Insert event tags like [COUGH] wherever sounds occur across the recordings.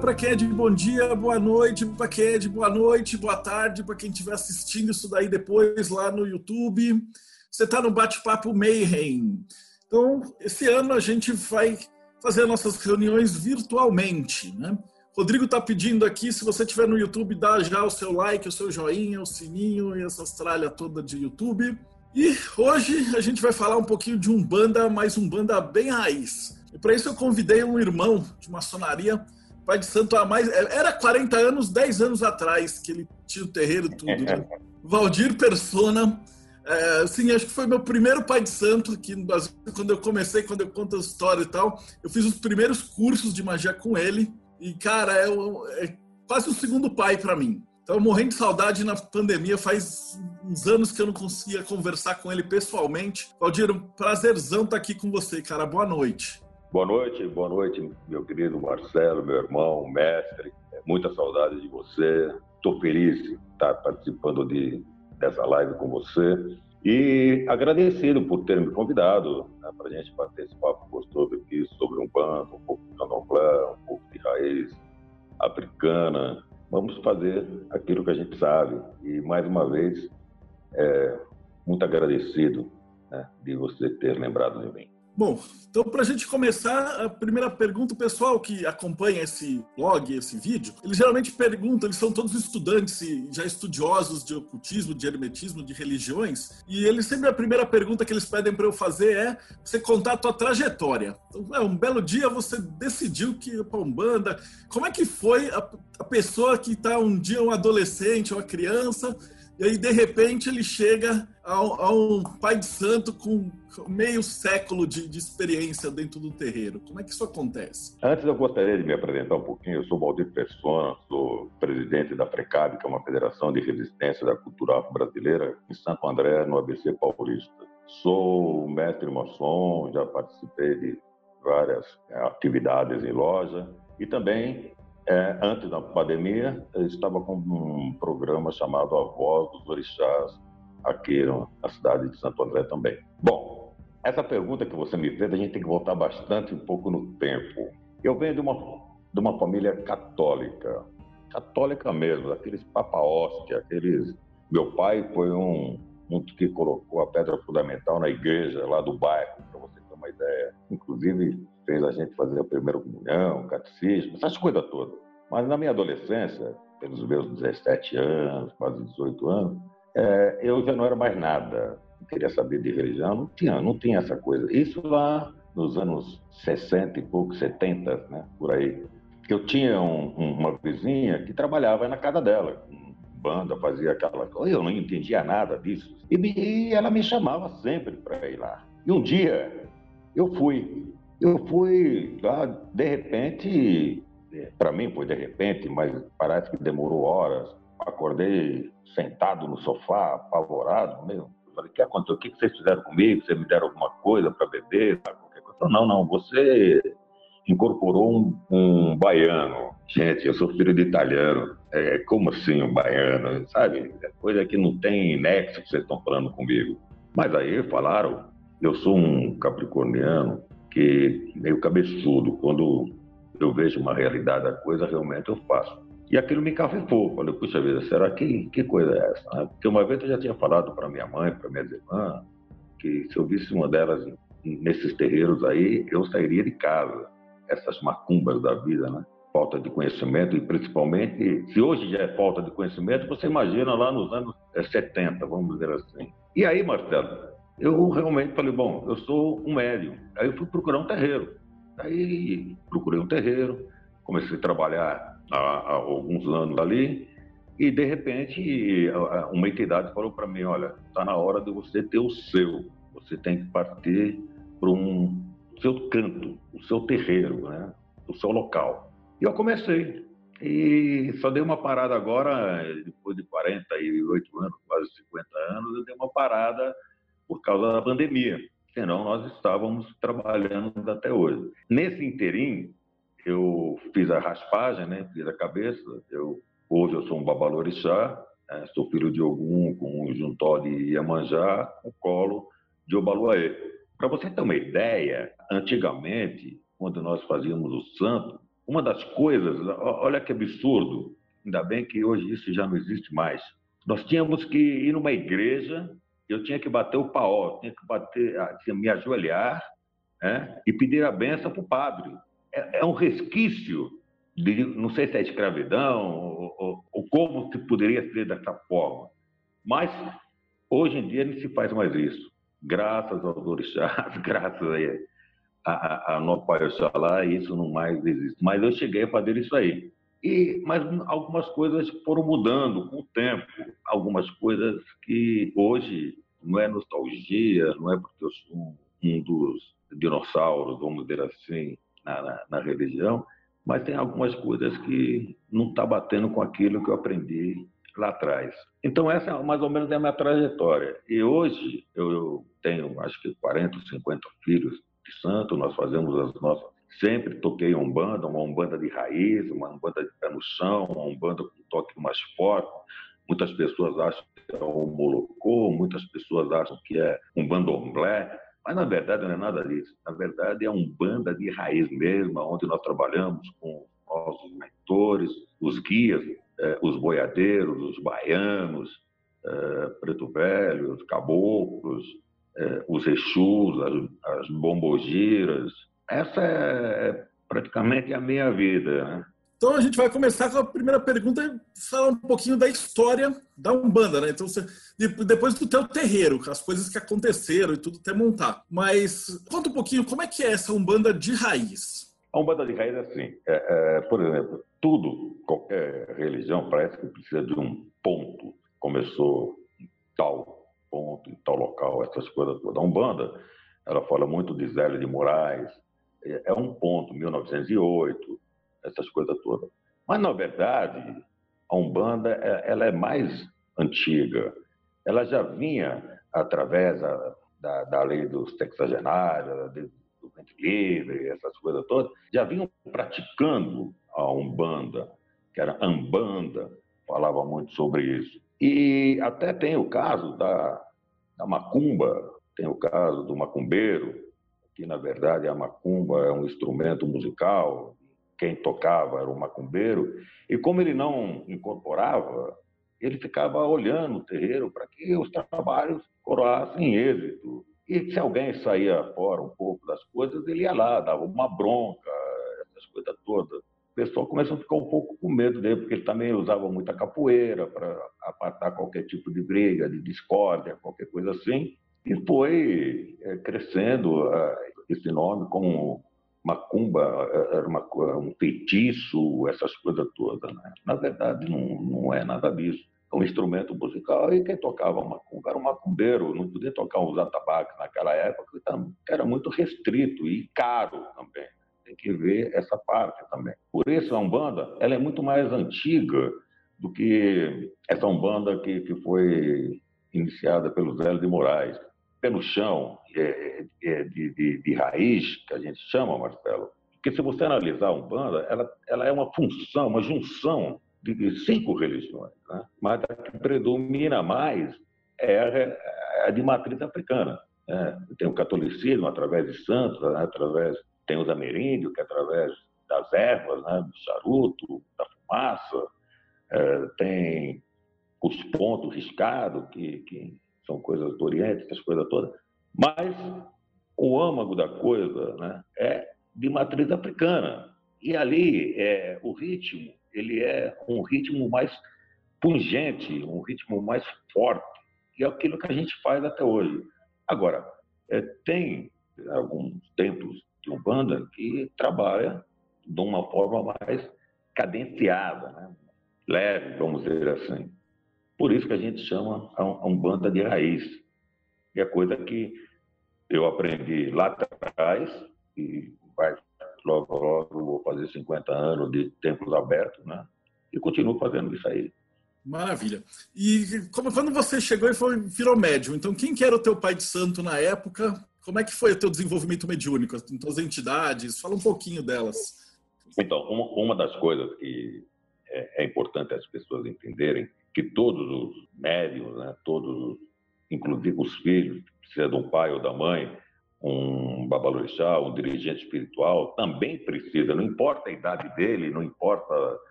para quem é de bom dia, boa noite, para quem é de boa noite, boa tarde, para quem estiver assistindo isso daí depois lá no YouTube. Você está no Bate-Papo Mayhem. Então, esse ano a gente vai fazer nossas reuniões virtualmente, né? Rodrigo está pedindo aqui, se você estiver no YouTube, dá já o seu like, o seu joinha, o sininho e essa tralha toda de YouTube. E hoje a gente vai falar um pouquinho de um banda, mas um banda bem raiz. E para isso eu convidei um irmão de maçonaria, Pai de Santo há mais. Era 40 anos, 10 anos atrás, que ele tinha o terreiro tudo. Né? [LAUGHS] Valdir Persona. É, assim, acho que foi meu primeiro pai de santo aqui no Brasil, quando eu comecei, quando eu conto a história e tal. Eu fiz os primeiros cursos de magia com ele. E, cara, é, é quase o segundo pai para mim. Então, morrendo de saudade na pandemia, faz uns anos que eu não conseguia conversar com ele pessoalmente. Valdir, um prazerzão estar aqui com você, cara. Boa noite. Boa noite, boa noite, meu querido Marcelo, meu irmão, mestre. É, muita saudade de você. Estou feliz de estar participando de, dessa live com você. E agradecido por ter me convidado né, para a gente bater esse papo gostoso aqui sobre um bando, um pouco de candomblé, um pouco de raiz africana. Vamos fazer aquilo que a gente sabe. E, mais uma vez, é, muito agradecido né, de você ter lembrado de mim. Bom, então para a gente começar, a primeira pergunta, o pessoal que acompanha esse blog, esse vídeo, eles geralmente perguntam, eles são todos estudantes e já estudiosos de ocultismo, de hermetismo, de religiões, e eles sempre a primeira pergunta que eles pedem para eu fazer é você contar a tua trajetória. Então, é, um belo dia você decidiu que ia para Umbanda, como é que foi a, a pessoa que está um dia um adolescente, uma criança, e aí, de repente, ele chega a, a um pai de santo com meio século de, de, experiência dentro do terreiro. Como é que isso acontece? Antes, eu gostaria de me apresentar um pouquinho. Eu sou Valdir Persona, sou presidente da FRECAB, que é uma federação de resistência da cultura afro-brasileira, em Santo André, no ABC Paulista. Sou mestre maçom, já participei de várias é, atividades em loja e também é, antes da pandemia, eu estava com um programa chamado A Voz dos Orixás, aqui na cidade de Santo André também. Bom, essa pergunta que você me fez, a gente tem que voltar bastante um pouco no tempo. Eu venho de uma, de uma família católica, católica mesmo, aqueles papa hóstia, aqueles... Meu pai foi um, um que colocou a pedra fundamental na igreja lá do bairro, para você ter uma ideia. Inclusive, fez a gente fazer a primeira comunhão, catecismo, essas coisas todas. Mas na minha adolescência, pelos meus 17 anos, quase 18 anos, é, eu já não era mais nada. Queria saber de religião, não tinha, não tinha essa coisa. Isso lá nos anos 60 e pouco, 70, né, por aí. Eu tinha um, uma vizinha que trabalhava na casa dela, banda, fazia aquela coisa, eu não entendia nada disso. E, e ela me chamava sempre para ir lá. E um dia eu fui. Eu fui lá, de repente, para mim foi de repente, mas parece que demorou horas. Acordei sentado no sofá, apavorado, meio. Falei, o que aconteceu? O que vocês fizeram comigo? Vocês me deram alguma coisa para beber? Qualquer coisa? Não, não, você incorporou um, um, baiano. Gente, eu sou filho de italiano. É, como assim um baiano? Sabe? É coisa que não tem nexo que vocês estão falando comigo. Mas aí falaram, eu sou um capricorniano que meio cabeçudo. Quando eu vejo uma realidade da coisa, realmente eu faço. E aquilo me cafifou. Falei, puxa vida, será que, que coisa é essa? Porque uma vez eu já tinha falado para minha mãe, para minhas irmãs, que se eu visse uma delas nesses terreiros aí, eu sairia de casa. Essas macumbas da vida, né? Falta de conhecimento e principalmente, se hoje já é falta de conhecimento, você imagina lá nos anos 70, vamos dizer assim. E aí, Marcelo, eu realmente falei, bom, eu sou um médium. Aí eu fui procurar um terreiro. Aí procurei um terreiro, comecei a trabalhar há, há alguns anos ali, e de repente uma entidade falou para mim: olha, está na hora de você ter o seu, você tem que partir para um seu canto, o seu terreiro, né? o seu local. E eu comecei. E só dei uma parada agora, depois de 48 anos, quase 50 anos, eu dei uma parada por causa da pandemia. Senão, nós estávamos trabalhando até hoje. Nesse interim, eu fiz a raspagem, né? fiz a cabeça. Eu, hoje eu sou um babalorixá, né? sou filho de Ogum com um juntó de Iemanjá, com colo de Obaluaê. Para você ter uma ideia, antigamente, quando nós fazíamos o santo, uma das coisas, olha que absurdo, ainda bem que hoje isso já não existe mais. Nós tínhamos que ir numa igreja, eu tinha que bater o paó, tinha que bater, ah, tinha me ajoelhar né, e pedir a benção para o padre. É, é, um resquício de, não sei se é escravidão ou, ou, ou como se poderia ser dessa forma, mas hoje em dia não se faz mais isso. Graças aos orixás, [LAUGHS] graças a, a, a nosso Pai Oxalá, isso não mais existe. Mas eu cheguei a fazer isso aí. E, mas algumas coisas foram mudando com o tempo. Algumas coisas que hoje não é nostalgia, não é porque eu sou um dos dinossauros, vamos dizer assim, na, na, na religião, mas tem algumas coisas que não está batendo com aquilo que eu aprendi lá atrás. Então, essa é mais ou menos é a minha trajetória. E hoje eu tenho, acho que 40, 50 filhos de santo, nós fazemos as nossas Sempre toquei umbanda, uma umbanda de raiz, uma umbanda de pé no chão, uma umbanda com toque mais forte. Muitas pessoas acham que é um molocô, muitas pessoas acham que é um bandomblé, mas na verdade não é nada disso. Na verdade é um banda de raiz mesmo, onde nós trabalhamos com nossos mentores, os guias, eh, os boiadeiros, os baianos, eh, preto velho, os caboclos, eh, os exus, as, as bombogiras, essa é praticamente a minha vida. Né? Então a gente vai começar com a primeira pergunta falar um pouquinho da história da Umbanda, né? Então você, depois do teu terreiro, as coisas que aconteceram e tudo até montar. Mas conta um pouquinho como é que é essa Umbanda de raiz. A Umbanda de raiz é assim, é, é, por exemplo, tudo, qualquer religião parece que precisa de um ponto. Começou em tal ponto, em tal local, essas coisas todas. A Umbanda, ela fala muito de Zélio de Moraes, é, é um ponto, 1908, essas coisas todas. Mas, na verdade, a Umbanda é, ela é mais antiga. Ela já vinha através da, da, da lei dos texagenários, do vento livre, essas coisas todas, já vinham praticando a Umbanda, que era Ambanda, falava muito sobre isso. E até tem o caso da, da Macumba, tem o caso do macumbeiro, que na verdade a macumba é um instrumento musical, quem tocava era o macumbeiro, e como ele não incorporava, ele ficava olhando o terreiro para que os trabalhos coroassem êxito. E se alguém saía fora um pouco das coisas, ele ia lá, dava uma bronca, essas coisas todas. O pessoal começou a ficar um pouco com medo dele, porque ele também usava muita capoeira para apartar qualquer tipo de briga, de discórdia, qualquer coisa assim. E foi é, crescendo esse nome como macumba, é, era uma, um feitiço, essas coisas todas. Né? Na verdade, não, não é nada disso. É um instrumento musical e quem tocava macumba era um macumbeiro, não podia tocar os atabaques naquela época, que era muito restrito e caro também. Tem que ver essa parte também. Por isso, a Umbanda ela é muito mais antiga do que essa Umbanda que, que foi iniciada pelo Zélio de Moraes pé no chão, é, é, de, de, de, raiz, que a gente chama, Marcelo, porque se você analisar a Umbanda, ela, ela é uma função, uma junção de, de cinco religiões, né? mas a que predomina mais é a, é a de matriz africana. Né? Tem o catolicismo através de santos, né? através tem os ameríndios, que é através das ervas, né? do charuto, da fumaça, é, tem os pontos riscados, que, que são coisas do Oriente, essas coisas todas. Mas o âmago da coisa né, é de matriz africana. E ali é, o ritmo, ele é um ritmo mais pungente, um ritmo mais forte, e é aquilo que a gente faz até hoje. Agora, é, tem alguns templos de Umbanda que trabalha de uma forma mais cadenciada, né? leve, vamos dizer assim. Por isso que a gente chama a Umbanda de raiz, que é coisa que eu aprendi lá atrás, e vai, logo, logo vou fazer 50 anos de templos abertos, né? E continuo fazendo isso aí. Maravilha. E como, quando você chegou e foi, virou médium, então quem que era o teu pai de santo na época? Como é que foi o teu desenvolvimento mediúnico, as tuas entidades? Fala um pouquinho delas. Então, uma, uma das coisas que é, é, importante as pessoas entenderem que todos os médiums, né, todos, inclusive os filhos, seja de um pai ou da mãe, um babalorixá, um dirigente espiritual, também precisa, não importa a idade dele, não importa,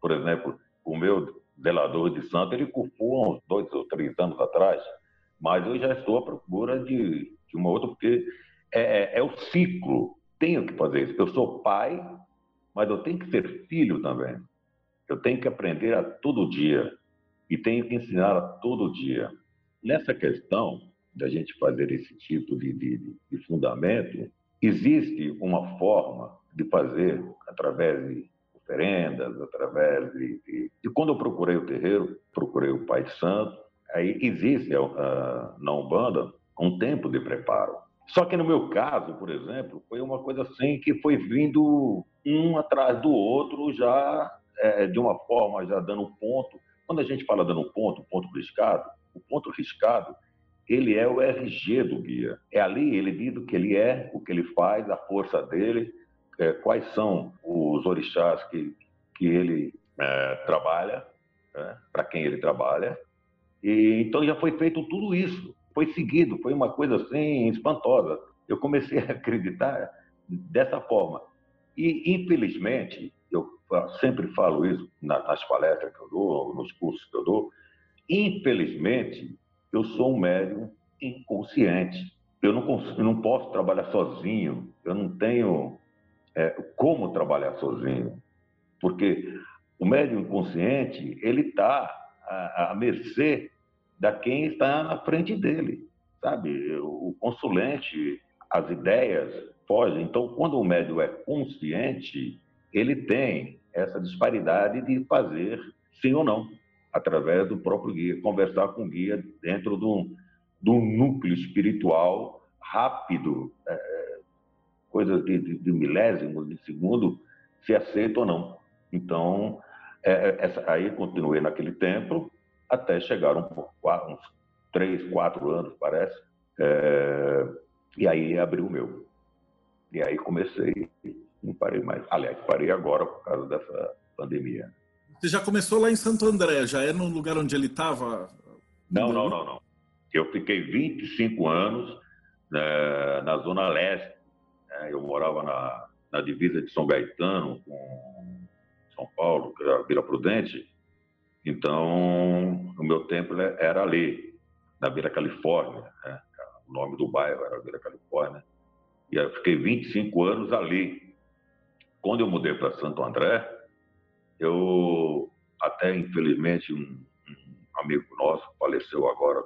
por exemplo, o meu zelador de santo, ele cufou há uns dois ou três anos atrás, mas eu já estou à procura de, de uma outra, porque é, é, é o ciclo, tenho que fazer isso. Eu sou pai, mas eu tenho que ser filho também. Eu tenho que aprender a todo dia e tenho que ensinar todo dia. Nessa questão, da gente fazer esse tipo de, de, de fundamento, existe uma forma de fazer através de oferendas, através de, de, de, quando eu procurei o terreiro, procurei o Pai Santo, aí existe na Umbanda um tempo de preparo. Só que no meu caso, por exemplo, foi uma coisa assim que foi vindo um atrás do outro já é, de uma forma já dando ponto. Quando a gente fala dando ponto, ponto riscado, o ponto riscado ele é o RG do guia. É ali ele diz o que ele é, o que ele faz, a força dele, é, quais são os orixás que, que ele é, trabalha, né, para quem ele trabalha. E então já foi feito tudo isso, foi seguido, foi uma coisa assim espantosa. Eu comecei a [LAUGHS] acreditar dessa forma. E infelizmente, sempre falo isso nas palestras que eu dou, nos cursos que eu dou, infelizmente eu sou um médium inconsciente. Eu não, consigo, eu não posso trabalhar sozinho, eu não tenho é, como trabalhar sozinho, porque o médium inconsciente ele está à, à mercê da quem está na frente dele, sabe? O consulente, as ideias fogem. Então, quando o médium é consciente, ele tem essa disparidade de fazer sim ou não através do próprio guia, conversar com o guia dentro de um, de um núcleo espiritual rápido, é, coisas de, de, de, milésimos de segundo, se aceita ou não. Então, é, é, essa, aí continuei naquele tempo até chegar um, uns três, quatro anos, parece, é, e aí abri o meu. E aí comecei, não parei mais. Aliás, parei agora por causa dessa pandemia. Você já começou lá em Santo André, já é no lugar onde ele estava? Não, não, não, não. Eu fiquei 25 anos né, na Zona Leste. Né, eu morava na, na divisa de São Gaetano com São Paulo, que era Vila Prudente. Então, o meu tempo era ali, na Vila Califórnia. Né? O nome do bairro era Vila Califórnia. E eu fiquei 25 anos ali. Quando eu mudei para Santo André, eu, até infelizmente, um, um amigo nosso faleceu agora,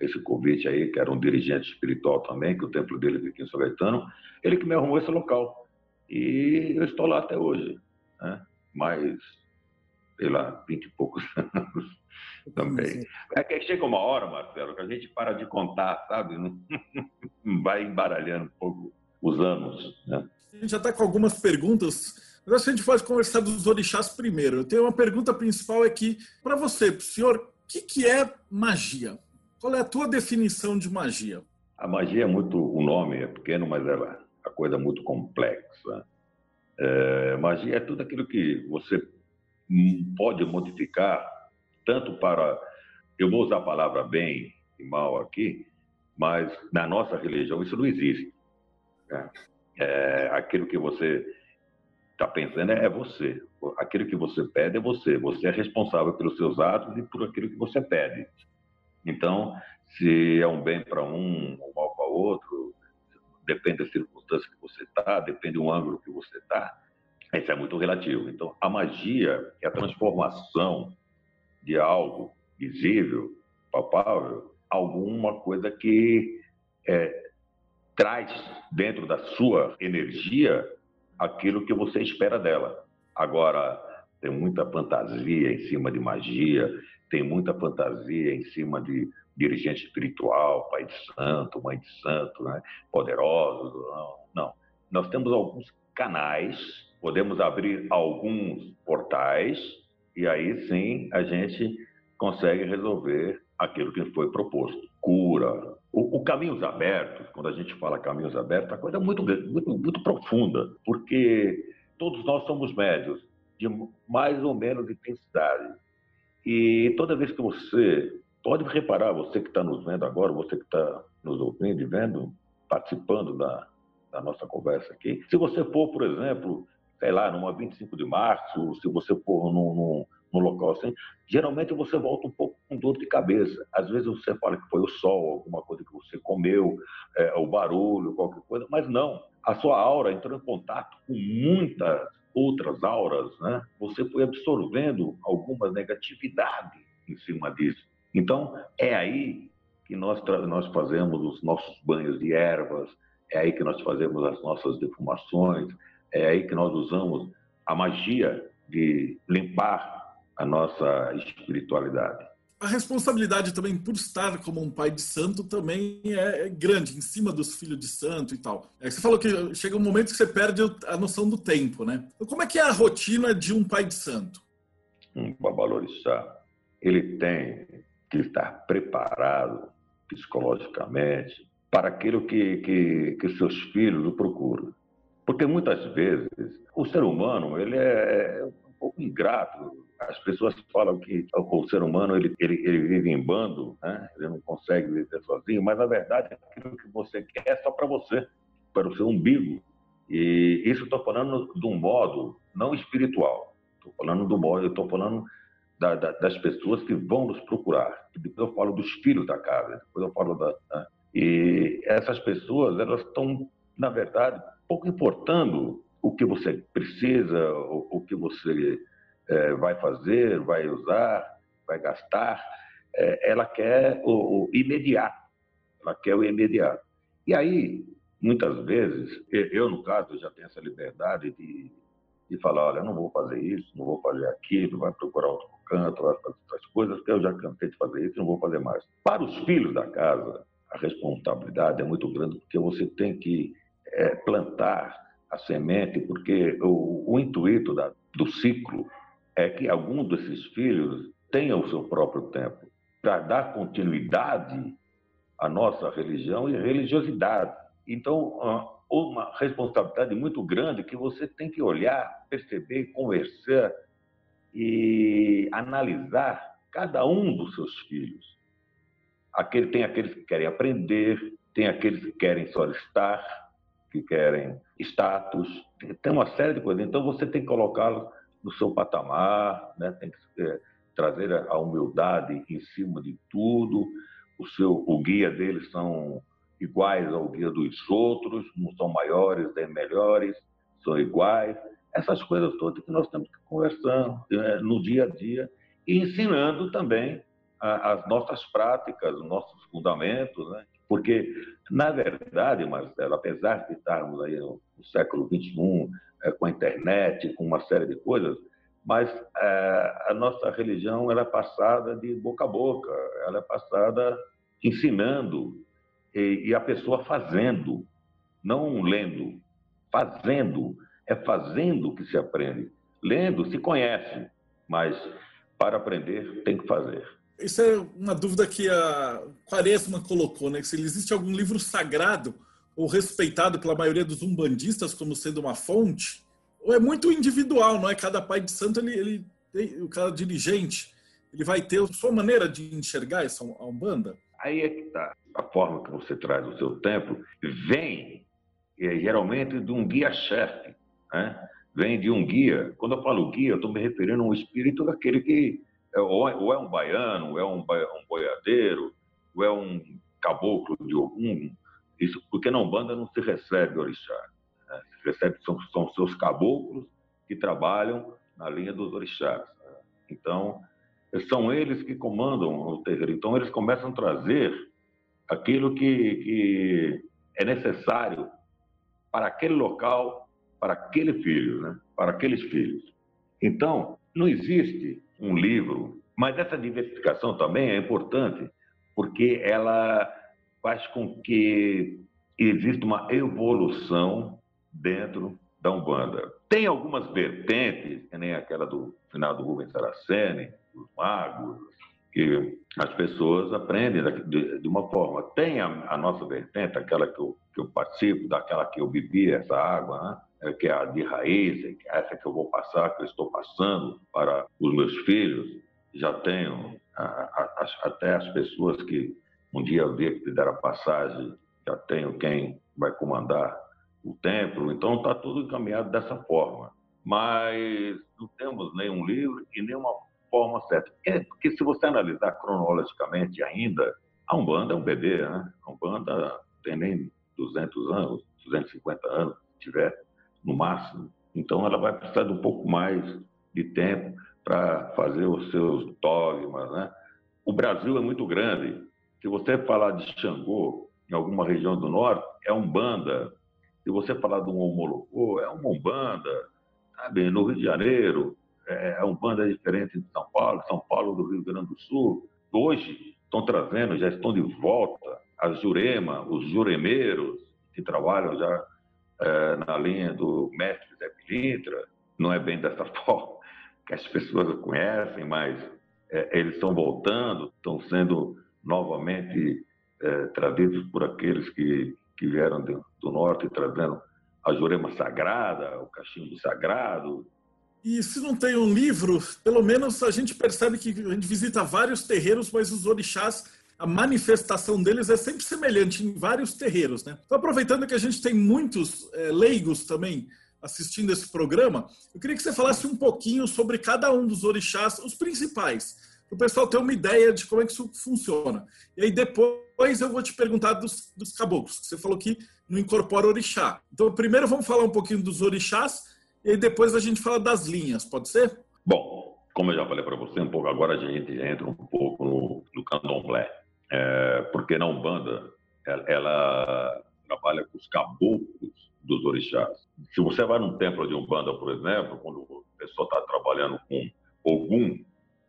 esse convite aí, que era um dirigente espiritual também, que o templo dele fica em São Gaetano, ele que me arrumou esse local. E eu estou lá até hoje, né? Mas, sei lá, vinte e poucos [LAUGHS] anos também. É que chega uma hora, Marcelo, que a gente para de contar, sabe? [LAUGHS] Vai embaralhando um pouco os anos, né? A gente já está com algumas perguntas mas acho que a gente pode conversar dos orixás primeiro. Eu tenho uma pergunta principal aqui para você, senhor. O que, que é magia? Qual é a tua definição de magia? A magia é muito. O nome é pequeno, mas é a coisa é muito complexa. É, magia é tudo aquilo que você pode modificar, tanto para. Eu vou usar a palavra bem e mal aqui, mas na nossa religião isso não existe. Né? É, aquilo que você está pensando é você. Aquilo que você pede é você. Você é responsável pelos seus atos e por aquilo que você pede. Então, se é um bem para um ou mal para outro, depende da circunstância que você está, depende do ângulo que você está. Isso é muito relativo. Então, a magia é a transformação de algo visível, palpável, alguma coisa que é, traz dentro da sua energia aquilo que você espera dela. Agora, tem muita fantasia em cima de magia, tem muita fantasia em cima de dirigente espiritual, pai de santo, mãe de santo, né? poderosos. Não, não. Nós temos alguns canais, podemos abrir alguns portais E aí sim a gente consegue resolver aquilo que foi proposto. Cura. O, o, Caminhos Abertos, quando a gente fala Caminhos Abertos, a coisa é muito, muito, muito profunda, porque todos nós somos médios de mais ou menos intensidade. E toda vez que você, pode reparar, você que está nos vendo agora, você que está nos ouvindo e vendo, participando da, da nossa conversa aqui, se você for, por exemplo, sei lá, numa 25 de março, se você for num, num, num, local assim, geralmente você volta um pouco com dor de cabeça. Às vezes você fala que foi o sol, alguma coisa que você comeu, é, o barulho, qualquer coisa, mas não. A sua aura entrou em contato com muitas outras auras, né? Você foi absorvendo alguma negatividade em cima disso. Então, é aí que nós, nós fazemos os nossos banhos de ervas, é aí que nós fazemos as nossas defumações, é aí que nós usamos a magia de limpar a nossa espiritualidade. A responsabilidade também por estar como um pai de santo também é, é grande, em cima dos filhos de santo e tal. É, você falou que chega um momento que você perde a noção do tempo, né? Então, como é que é a rotina de um pai de santo? Um babalorixá, ele tem que estar preparado psicologicamente para aquilo que, que, que seus filhos o procuram. Porque muitas vezes o ser humano ele é, é um pouco ingrato. As pessoas falam que o ser humano ele, ele, ele vive em bando, né? ele não consegue viver sozinho, mas na verdade aquilo que você quer é só para você, para o seu umbigo. E isso estou falando de um modo não espiritual. Estou falando do modo, estou falando da, da, das pessoas que vão nos procurar. Depois eu falo dos filhos da casa, depois eu falo da. Né? E essas pessoas, elas estão, na verdade, pouco importando o que você precisa, o, o que você é, vai fazer, vai usar, vai gastar, é, ela quer o, o, imediato, ela quer o imediato. E aí, muitas vezes, eu, no caso, já tenho essa liberdade de, de falar, olha, não vou fazer isso, não vou fazer aquilo, vai procurar outro canto, vai fazer outras coisas, que eu já cansei de fazer isso, não vou fazer mais. Para os filhos da casa, a responsabilidade é muito grande, porque você tem que é, plantar a semente, porque o, o intuito da, do ciclo é que algum desses filhos tenha o seu próprio tempo, para dar continuidade à nossa religião e religiosidade. Então, uma responsabilidade muito grande que você tem que olhar, perceber, conversar e analisar cada um dos seus filhos. Aquele, tem aqueles que querem aprender, tem aqueles que querem só estar, que querem status, tem uma série de coisas. Então você tem que colocá-los no seu patamar, né? tem que é, trazer a humildade em cima de tudo. O seu, o guia deles são iguais ao guia dos outros, não são maiores nem melhores, são iguais. Essas coisas todas que nós temos que conversar é, no dia a dia e ensinando também as nossas práticas, os nossos fundamentos, né? Porque, na verdade, Marcelo, apesar de estarmos aí no, no século XXI, é, com a internet, com uma série de coisas, mas é, a nossa religião é passada de boca a boca, ela é passada ensinando e, e a pessoa fazendo, não lendo, fazendo. É fazendo que se aprende. Lendo se conhece, mas para aprender tem que fazer. Isso é uma dúvida que a Quaresma colocou, né? Se existe algum livro sagrado ou respeitado pela maioria dos umbandistas como sendo uma fonte, ou é muito individual, não é? Cada pai de santo, ele, ele tem, o cara dirigente, ele vai ter a sua maneira de enxergar essa umbanda. Aí é que está. A forma que você traz o seu templo vem é, geralmente de um guia-chefe, né? Vem de um guia. Quando eu falo guia, eu estou me referindo ao espírito daquele que é, ou, é um baiano, ou é um, um boiadeiro, ou é um caboclo de algum. Isso, porque na Umbanda não se recebe orixá. Né? Se recebe, são, são seus caboclos que trabalham na linha dos orixás. Né? Então, são eles que comandam o terreiro. Então, eles começam a trazer aquilo que, que é necessário para aquele local, para aquele filho, né? para aqueles filhos. Então, não existe um livro, mas essa diversificação também é importante, porque ela faz com que exista uma evolução dentro da Umbanda. Tem algumas vertentes, que nem aquela do final do Rubens Saraceni, os magos, que as pessoas aprendem de, uma forma. Tem a, a, nossa vertente, aquela que eu, que eu participo, daquela que eu bebi essa água, né? É, que é a de raiz, que é essa que eu vou passar, que eu estou passando para os meus filhos. Já tenho a, a, até as pessoas que um dia o dia que te deram a passagem, já tenho quem vai comandar o templo. Então está tudo encaminhado dessa forma. Mas não temos nenhum livro e nenhuma forma certa. É porque se você analisar cronologicamente ainda, a Umbanda é um bebê, né? A Umbanda tem nem 200 anos, 250 anos, se tiver no máximo. Então ela vai precisar de um pouco mais de tempo para fazer os seus dogmas, né? O Brasil é muito grande. Se você falar de Xangô em alguma região do norte, é Umbanda. Se você falar de um Omolocô, é uma Umbanda. Sabe? No Rio de Janeiro, é, é um banda diferente de São Paulo, São Paulo do Rio Grande do Sul. Hoje estão trazendo, já estão de volta as Jurema, os juremeiros, que trabalham já é, na linha do mestre Zé Pilintra. Não é bem dessa [LAUGHS] forma que as pessoas conhecem, mas é, eles estão voltando, estão sendo novamente é, trazidos por aqueles que, que vieram do, norte, trazendo a Jurema Sagrada, o cachimbo sagrado, e se não tem um livro, pelo menos a gente percebe que a gente visita vários terreiros, mas os orixás, a manifestação deles é sempre semelhante em vários terreiros. Né? Então, aproveitando que a gente tem muitos é, leigos também assistindo esse programa, eu queria que você falasse um pouquinho sobre cada um dos orixás, os principais, para o pessoal ter uma ideia de como é que isso funciona. E aí depois eu vou te perguntar dos, dos caboclos. Você falou que não incorpora orixá. Então, primeiro vamos falar um pouquinho dos orixás e depois a gente fala das linhas, pode ser? Bom, como eu já falei para você um pouco, agora a gente entra um pouco no, no candomblé. É, porque na Umbanda, ela, ela, trabalha com os caboclos dos orixás. Se você vai num templo de Umbanda, por exemplo, quando o pessoal está trabalhando com Ogum,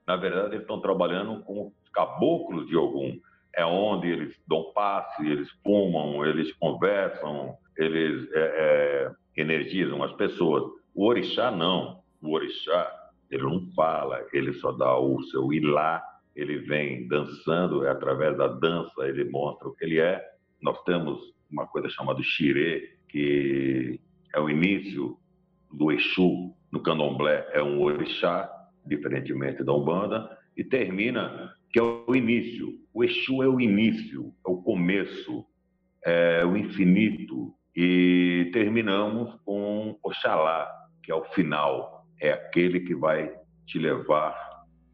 na verdade eles estão trabalhando com os caboclos de Ogum. É onde eles dão passe, eles fumam, eles conversam, eles é, é, energizam as pessoas. O orixá não. O orixá, ele não fala, ele só dá o seu ilá, ele vem dançando, é através da dança ele mostra o que ele é. Nós temos uma coisa chamada xirê, que é o início do Exu no candomblé, é um orixá, diferentemente da Umbanda, e termina, que é o início. O Exu é o início, é o começo, é o infinito. E terminamos com Oxalá, que é o final, é aquele que vai te levar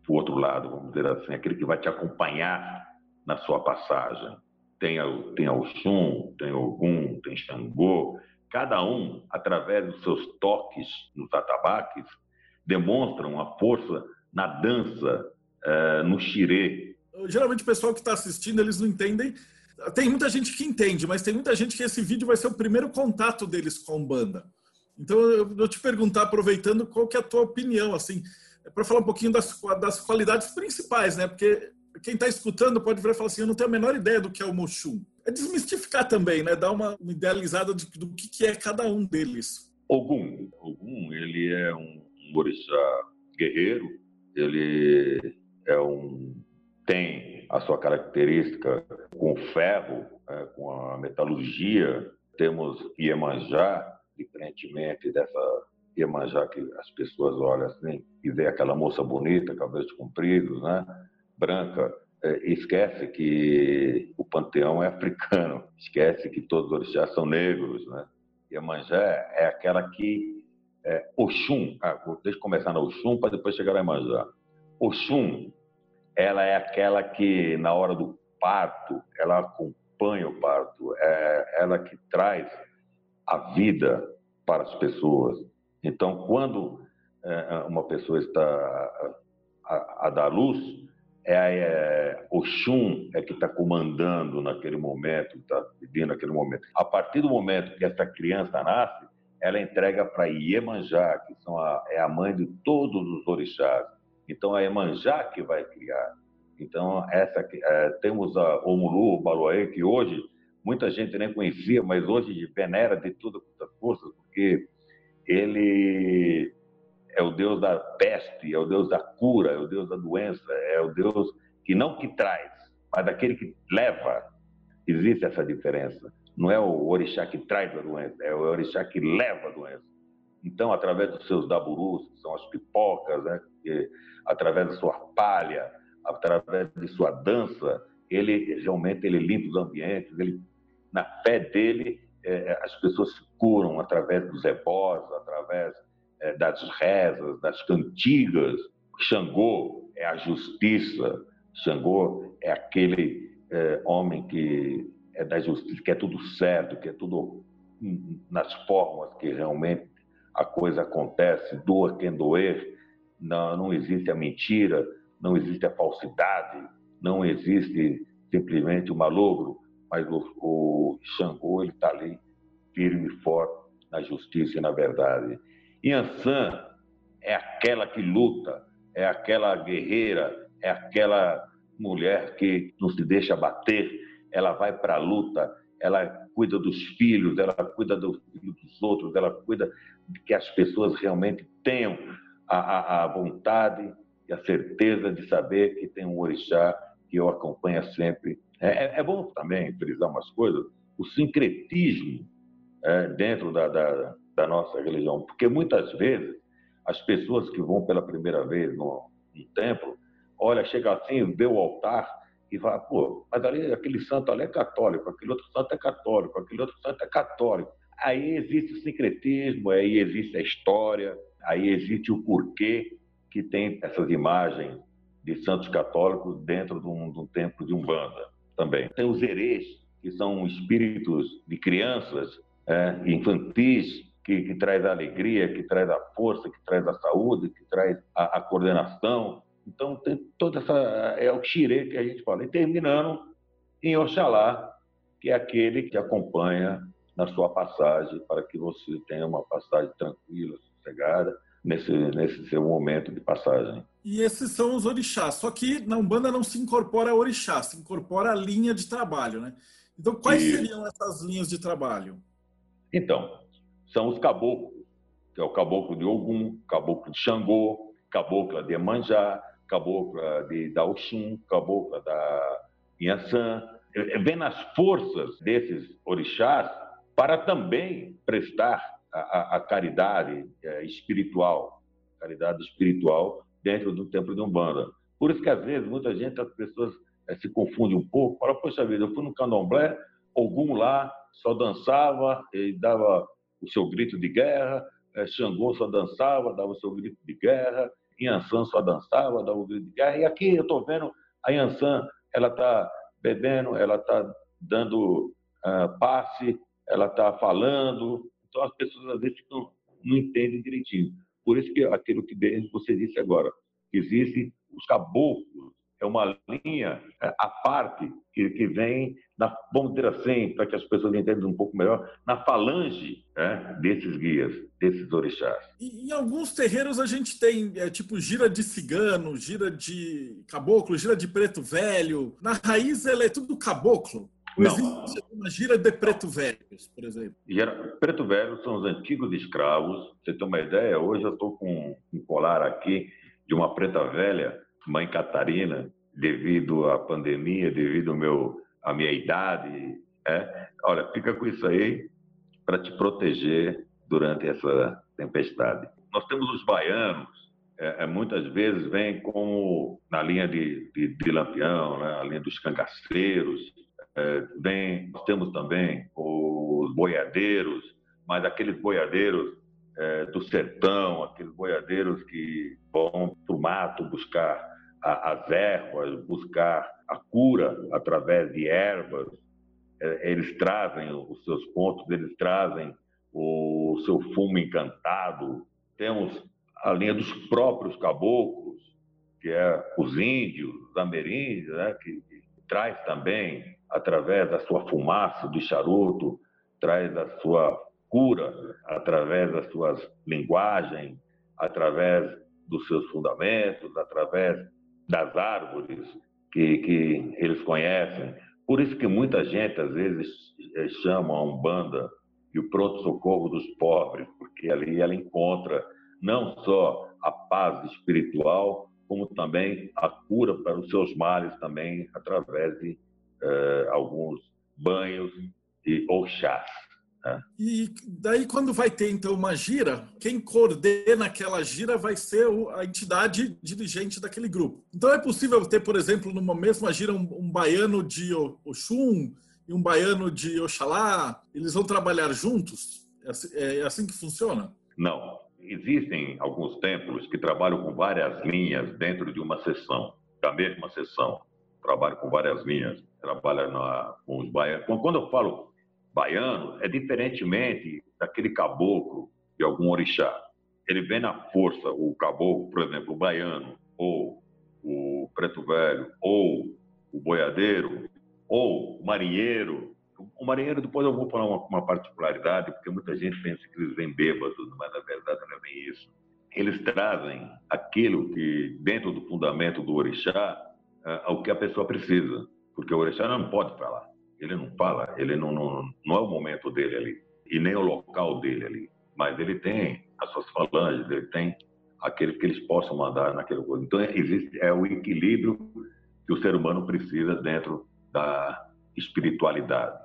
para o outro lado, vamos dizer assim, aquele que vai te acompanhar na sua passagem. Tem, tem Oxum, tem Ogum, tem Xangô, cada um, através dos seus toques nos atabaques, demonstram a força na dança, é, no xirê. Geralmente o pessoal que está assistindo, eles não entendem. Tem muita gente que entende, mas tem muita gente que esse vídeo vai ser o primeiro contato deles com banda. Então, eu vou te perguntar, aproveitando, qual que é a tua opinião, assim, para falar um pouquinho das, das qualidades principais, né? Porque quem está escutando pode virar e falar assim, eu não tenho a menor ideia do que é o Moshum. É desmistificar também, né? Dar uma, uma idealizada de, do que, que é cada um deles. Ogum. Ogum, ele é um, um orixá guerreiro, ele é um tem a sua característica com o ferro, é, com a metalurgia. Temos Iemanjá, diferentemente dessa Iemanjá que as pessoas olham assim e vê aquela moça bonita, cabelos compridos, né, branca, é, esquece que o panteão é africano, esquece que todos os orixás são negros, né? Iemanjá é aquela que é, Oxum, ah, deixa eu começar na Oxum para depois chegar a Iemanjá. Oxum, ela é aquela que na hora do parto, ela acompanha o parto, é ela que traz a vida para as pessoas. Então, quando é, uma pessoa está a, a, a dar luz, é, é o Xum é que está comandando naquele momento, está vivendo naquele momento. A partir do momento que essa criança nasce, ela entrega para Iemanjá, que são a, é a mãe de todos os orixás. Então, é Iemanjá que vai criar. Então, essa é, temos a Omulu, o Baluaê, que hoje muita gente nem conhecia, mas hoje venera de todas as forças, porque ele é o Deus da peste, é o Deus da cura, é o Deus da doença, é o Deus que não que traz, mas daquele que leva. Existe essa diferença. Não é o orixá que traz a doença, é o orixá que leva a doença. Então, através dos seus daburus, que são as pipocas, né? que, através da sua palha, através de sua dança, ele realmente ele limpa os ambientes, ele, na fé dele, é, as pessoas se curam através dos ebós, através é, das rezas, das cantigas. Xangô é a justiça, Xangô é aquele é, homem que é da justiça, que é tudo certo, que é tudo nas formas que realmente a coisa acontece, doa quem doer, não, não existe a mentira, não existe a falsidade, não existe simplesmente o malogro, mas o, o Xangô está ali firme e forte na justiça e na verdade. Yansan é aquela que luta, é aquela guerreira, é aquela mulher que não se deixa bater, ela vai para a luta, ela cuida dos filhos, ela cuida dos filhos dos outros, ela cuida de que as pessoas realmente tenham a, a, a vontade e a certeza de saber que tem um orixá que eu acompanho sempre. É, é, é bom também frisar umas coisas, o sincretismo é, dentro da, da, da, nossa religião, porque muitas vezes as pessoas que vão pela primeira vez no, no templo, olha, chega assim, vê o altar e fala, pô, mas ali, aquele santo ali é católico, aquele outro santo é católico, aquele outro santo é católico. Aí existe o sincretismo, aí existe a história, aí existe o porquê que tem essas imagens de santos católicos dentro de um, de um templo de Umbanda também. Tem os herês, que são espíritos de crianças é, infantis, que, que, traz a alegria, que traz a força, que traz a saúde, que traz a, a coordenação. Então, tem toda essa. É o xirê que a gente fala. E terminando em Oxalá, que é aquele que acompanha na sua passagem, para que você tenha uma passagem tranquila, sossegada, nesse, nesse seu momento de passagem. E esses são os orixás. Só que na Umbanda não se incorpora orixá, se incorpora a linha de trabalho, né? Então, quais e... seriam essas linhas de trabalho? Então, são os caboclos, que é o caboclo de Ogum, caboclo de Xangô, cabocla de Emanjá, cabocla de da Oxum, cabocla da Inhaçã. Vem nas forças desses orixás para também prestar a, a caridade é, espiritual, caridade espiritual dentro do templo de Umbanda. Por isso que às vezes muita gente, as pessoas é, se confundem um pouco, fala, poxa vida, eu fui no candomblé, algum lá só dançava e dava o seu grito de guerra, é, Xangô só dançava, dava o seu grito de guerra, Yansan só dançava, dava o grito de guerra, e aqui eu estou vendo a Yansan, ela está bebendo, ela está dando uh, passe, ela está falando, então as pessoas às vezes não, não entendem direitinho. Por isso que aquilo que você disse agora, existe os caboclos, é uma linha é, à parte que, que vem, na, vamos dizer assim, para que as pessoas entendam um pouco melhor, na falange né, desses guias, desses orixás. E, em alguns terreiros a gente tem, é, tipo, gira de cigano, gira de caboclo, gira de preto velho. Na raiz, ela é tudo caboclo. Não. Existe uma gira de preto velhos, por exemplo. Preto velho são os antigos escravos. Você tem uma ideia? Hoje eu estou com um colar aqui de uma preta velha, mãe Catarina, devido à pandemia, devido ao meu, à minha idade. É? Olha, fica com isso aí para te proteger durante essa tempestade. Nós temos os baianos, é, é, muitas vezes vêm como na linha de, de, de Lampião, né? linha dos cangaceiros, é, vem, nós temos também os boiadeiros, mas aqueles boiadeiros é, do sertão, aqueles boiadeiros que vão para o mato buscar as ervas, buscar a cura através de ervas. É, eles trazem os seus pontos, eles trazem o seu fumo encantado. Temos a linha dos próprios caboclos, que é os índios, os ameríndios, né, que, que traz também através da sua fumaça, do charuto, traz a sua cura através das suas linguagens, através dos seus fundamentos, através das árvores que, que eles conhecem. Por isso que muita gente, às vezes, eh, chama a Umbanda e o pronto-socorro dos pobres, porque ali ela encontra não só a paz espiritual, como também a cura para os seus males também através de eh, alguns banhos e, ou chás. Né? E daí, quando vai ter então uma gira, quem coordena aquela gira vai ser a entidade dirigente daquele grupo. Então, é possível ter, por exemplo, numa mesma gira, um, um baiano de Oxum e um baiano de Oxalá? Eles vão trabalhar juntos? É assim, é assim que funciona? Não. Existem alguns templos que trabalham com várias linhas dentro de uma sessão, da mesma sessão. Trabalham com várias linhas, trabalham com os baianos. Quando eu falo baiano é diferentemente daquele caboclo de algum orixá. Ele vem na força, o caboclo, por exemplo, o baiano, ou o preto velho, ou o boiadeiro, ou o marinheiro. O marinheiro, depois eu vou falar uma, uma particularidade, porque muita gente pensa que eles vêm bêbados, mas na verdade não é bem isso. Eles trazem aquilo que, dentro do fundamento do orixá, é, o que a pessoa precisa, porque o orixá não pode falar. Ele não fala, ele não, não, não é o momento dele ali, e nem o local dele ali. Mas ele tem as suas falanges, ele tem aquele que eles possam mandar naquele coisa. Então, existe é o equilíbrio que o ser humano precisa dentro da espiritualidade.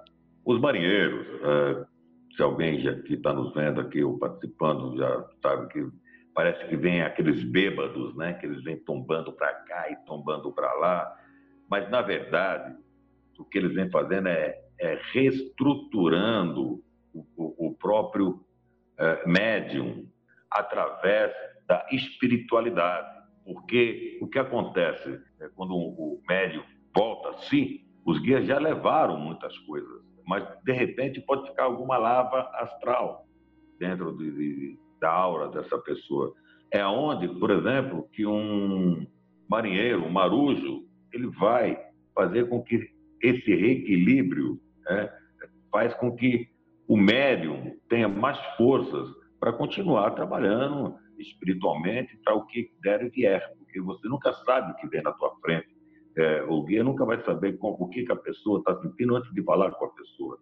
Os marinheiros, é, se alguém já que está nos vendo aqui ou participando já sabe que parece que vem aqueles bêbados, né? Que eles vêm tombando para cá e tombando para lá, mas na verdade o que eles vêm fazendo é, é reestruturando o, o, o próprio é, médium através da espiritualidade. Porque o que acontece é, quando o médium volta assim, os guias já levaram muitas coisas, mas de repente pode ficar alguma lava astral dentro de, de, da aura dessa pessoa. É onde, por exemplo, que um marinheiro, um marujo, ele vai fazer com que esse reequilíbrio né, faz com que o médium tenha mais forças para continuar trabalhando espiritualmente para o que der e vier, porque você nunca sabe o que vem na tua frente. É, o guia nunca vai saber com, o que, que a pessoa está sentindo antes de falar com a pessoa.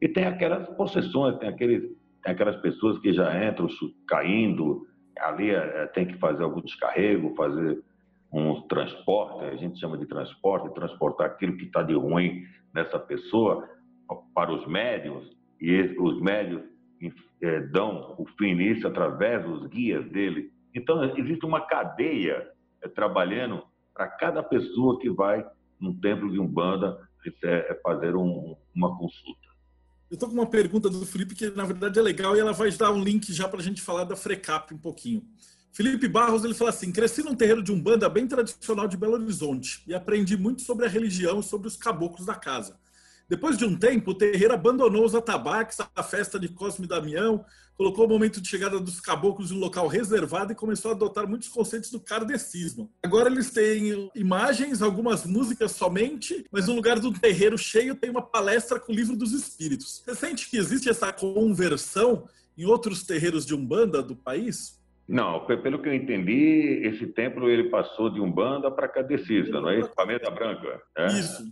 E tem aquelas possessões, tem, aqueles, tem aquelas pessoas que já entram caindo, ali é, tem que fazer algum descarrego, fazer um transporte, a gente chama de transporte, transportar aquilo que está de ruim nessa pessoa para os médios, e os médios é, dão o fim nisso através dos guias dele. Então, existe uma cadeia é, trabalhando para cada pessoa que vai num templo de Umbanda é, fazer um, uma consulta. Eu estou com uma pergunta do Felipe que, na verdade, é legal e ela vai dar um link já para a gente falar da FRECAP um pouquinho. Felipe Barros ele fala assim: cresci num terreiro de umbanda bem tradicional de Belo Horizonte e aprendi muito sobre a religião e sobre os caboclos da casa. Depois de um tempo, o terreiro abandonou os atabaques, a festa de Cosme e Damião, colocou o momento de chegada dos caboclos em um local reservado e começou a adotar muitos conceitos do kardecismo. Agora eles têm imagens, algumas músicas somente, mas no lugar do terreiro cheio tem uma palestra com o livro dos espíritos. Você sente que existe essa conversão em outros terreiros de umbanda do país? Não, pelo que eu entendi, esse templo ele passou de Umbanda para Cadecista, não é isso? Família Branca. É? Isso.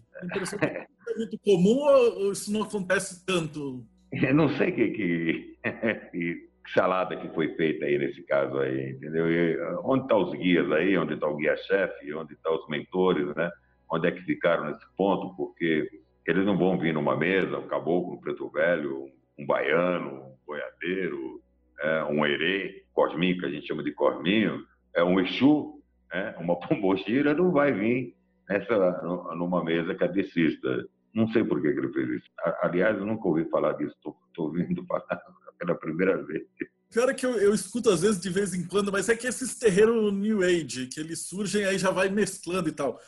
É muito comum ou isso não acontece tanto? [LAUGHS] Eu não sei que, que, [LAUGHS] que, salada que foi feita aí nesse caso aí, entendeu? E onde estão tá os guias aí? Onde está o guia-chefe? Onde estão tá os mentores, né? Onde é que ficaram nesse ponto? Porque eles não vão vir numa mesa, um caboclo, um preto velho, um baiano, um boiadeiro, é, um erê, cosminho, que a gente chama de cosminho, é um exu, é, uma pombogira, não vai vir nessa, numa mesa cadecista. Não sei por que, que ele fez isso. Aliás, eu nunca ouvi falar disso, estou ouvindo falar [LAUGHS] pela primeira vez. Pior é que eu, eu, escuto às vezes de vez em quando, mas é que esses terreiros New Age, que eles surgem aí já vai mesclando e tal.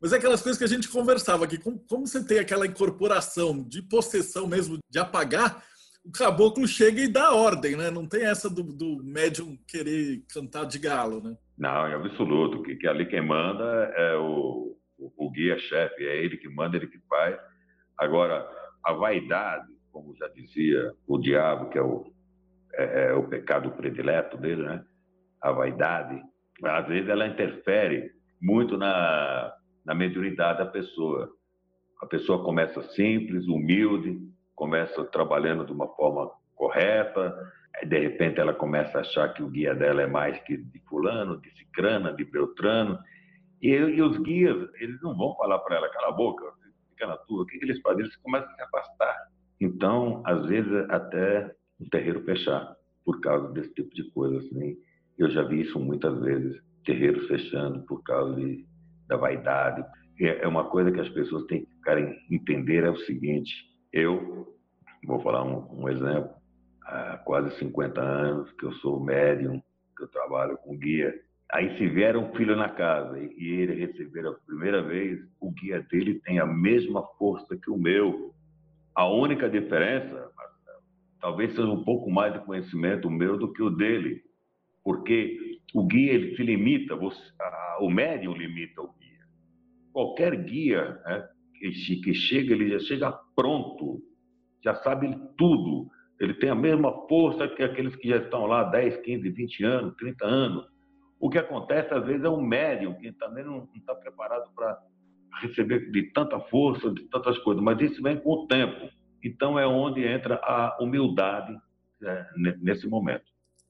Mas é aquelas coisas que a gente conversava aqui. Como, como você tem aquela incorporação de possessão mesmo, de apagar, o caboclo chega e dá ordem, né? Não tem essa do, do médium querer cantar de galo, né? Não, é absoluto. Que, que ali quem manda é o, o, o guia-chefe, é ele que manda, ele que faz. Agora, a vaidade, como já dizia o diabo, que é o, é, é o pecado predileto dele, né? A vaidade, às vezes ela interfere muito na, na mediunidade da pessoa. A pessoa começa simples, humilde, começa trabalhando de uma forma correta, de repente ela começa a achar que o guia dela é mais que de fulano, de cicrana, de beltrano, e, e os guias, eles não vão falar para ela, cala a boca, fica na tua, o que, que eles fazem? Eles começam a se afastar. Então, às vezes, até o terreiro fechar, por causa desse tipo de coisa, assim. Eu já vi isso muitas vezes, terreiros fechando por causa de, da vaidade. É, é uma coisa que as pessoas têm que ficarem, entender, é o seguinte, eu, vou falar um, um exemplo, há quase 50 anos que eu sou médium, que eu trabalho com guia, Aí se vier um filho na casa e ele receber a primeira vez, o guia dele tem a mesma força que o meu. A única diferença, talvez seja um pouco mais de conhecimento meu do que o dele, porque o guia ele se limita, você, a, o médium limita o guia. Qualquer guia né, que, que chega, ele já chega pronto, já sabe tudo. Ele tem a mesma força que aqueles que já estão lá 10, 15, 20 anos, 30 anos o que acontece, às vezes, é um médium que também não está preparado para receber de tanta força, de tantas coisas, mas isso vem com o tempo. Então, é onde entra a humildade é, nesse momento.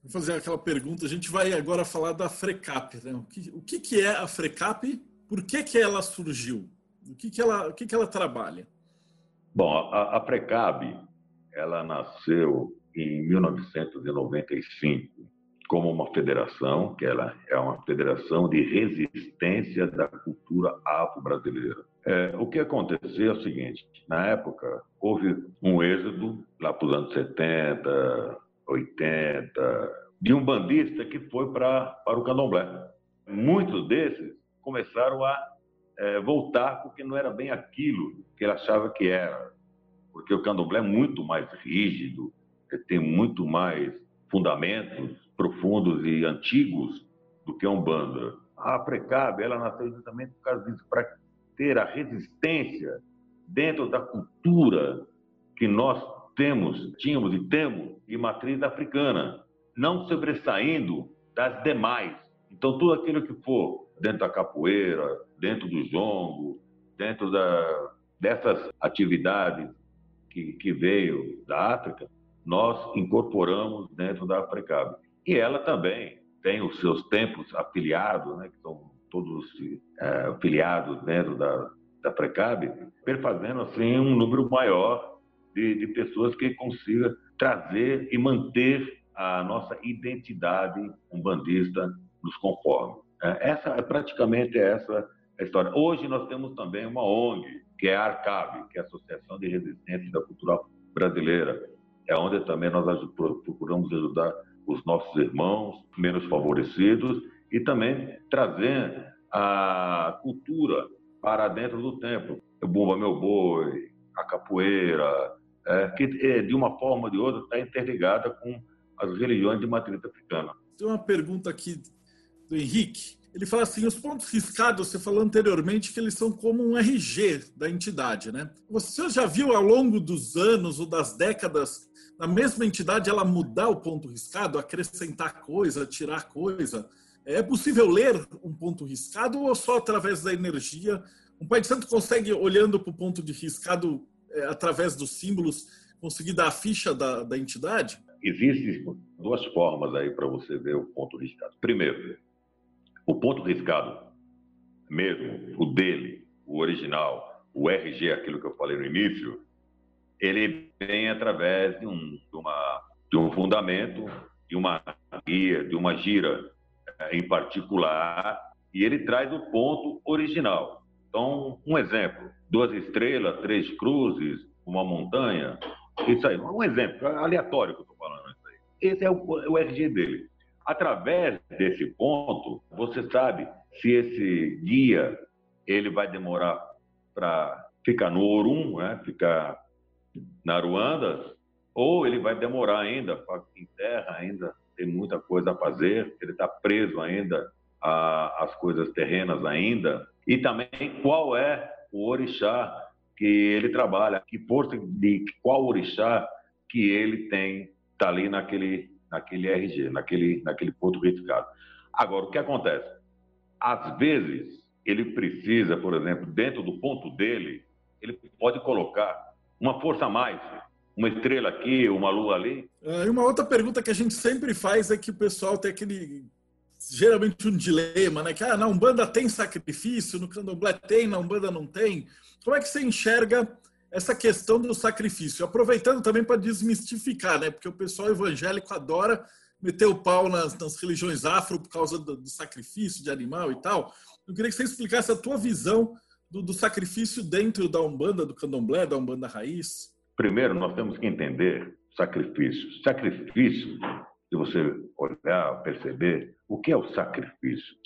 Vou fazer aquela pergunta. A gente vai agora falar da FRECAP. Né? O, que, o que, é a FRECAP? Por que, que ela surgiu? O que, que, ela, o que, que ela trabalha? Bom, a, a FRECAB ela nasceu em 1995 como uma federação, que ela é uma federação de resistência da cultura afro-brasileira. É, o que aconteceu é o seguinte: na época, houve um êxodo, lá para os anos 70, 80, de um bandista que foi para o candomblé. Muitos desses começaram a é, voltar porque não era bem aquilo que ele achava que era. Porque o candomblé é muito mais rígido, tem muito mais fundamentos, profundos e antigos do que a Umbanda. A Precab, ela nasceu justamente por causa disso, para ter a resistência dentro da cultura que nós temos, tínhamos e temos de matriz africana, não sobressaindo das demais. Então, tudo aquilo que for dentro da capoeira, dentro do jongo, dentro da, dessas atividades que, que veio da África, nós incorporamos dentro da Precab. E ela também tem os seus tempos afiliados, né, que são todos é, afiliados dentro da, da Precab, perfazendo assim um número maior de, de pessoas que consiga trazer e manter a nossa identidade umbandista nos conforme. É, essa é praticamente essa a história. Hoje nós temos também uma ONG, que é a ARCAB, que é a Associação de Resistência da Cultura Brasileira, é onde também nós procuramos ajudar os nossos irmãos menos favorecidos e também trazer a cultura para dentro do templo. O Bumba Meu Boi, a capoeira, é, que é, de uma forma ou de outra está interligada com as religiões de matriz africana. Tem uma pergunta aqui do Henrique. Ele fala assim: os pontos riscados, você falou anteriormente que eles são como um RG da entidade, né? Você já viu ao longo dos anos ou das décadas na mesma entidade ela mudar o ponto riscado, acrescentar coisa, tirar coisa? É possível ler um ponto riscado ou só através da energia? Um pai de santo consegue, olhando para o ponto de riscado, é, através dos símbolos, conseguir dar a ficha da, da entidade? Existem duas formas aí para você ver o ponto riscado. Primeiro, o ponto riscado, mesmo o dele, o original, o RG, aquilo que eu falei no início, ele vem através de um, de uma, de um fundamento, de uma guia, de uma gira eh, em particular, e ele traz o ponto original. Então, um exemplo: duas estrelas, três cruzes, uma montanha, isso aí. Um exemplo, aleatório que eu estou falando. Isso aí. Esse é o, o RG dele. Através desse ponto, você sabe se esse guia ele vai demorar para ficar no Orum, né? ficar na Ruanda, ou ele vai demorar ainda, em terra ainda tem muita coisa a fazer, ele está preso ainda às coisas terrenas ainda, e também qual é o orixá que ele trabalha, que força de qual orixá que ele tem, está ali naquele, naquele RG, naquele, naquele ponto verificado. Agora, o que acontece? Às vezes, ele precisa, por exemplo, dentro do ponto dele, ele pode colocar uma força a mais uma estrela aqui, uma lua ali. É, e uma outra pergunta que a gente sempre faz é que o pessoal tem aquele geralmente um dilema, né? Que ah, na Umbanda tem sacrifício, no Candomblé tem, na Umbanda não tem. Como é que você enxerga essa questão do sacrifício? Aproveitando também para desmistificar, né? Porque o pessoal evangélico adora meter o pau nas, nas religiões afro por causa do, do, sacrifício de animal e tal. Eu queria que você explicasse a tua visão do, do sacrifício dentro da Umbanda, do Candomblé, da Umbanda Raiz. Primeiro, nós temos que entender sacrifício. Sacrifício, se você olhar, perceber, o que é o sacrifício?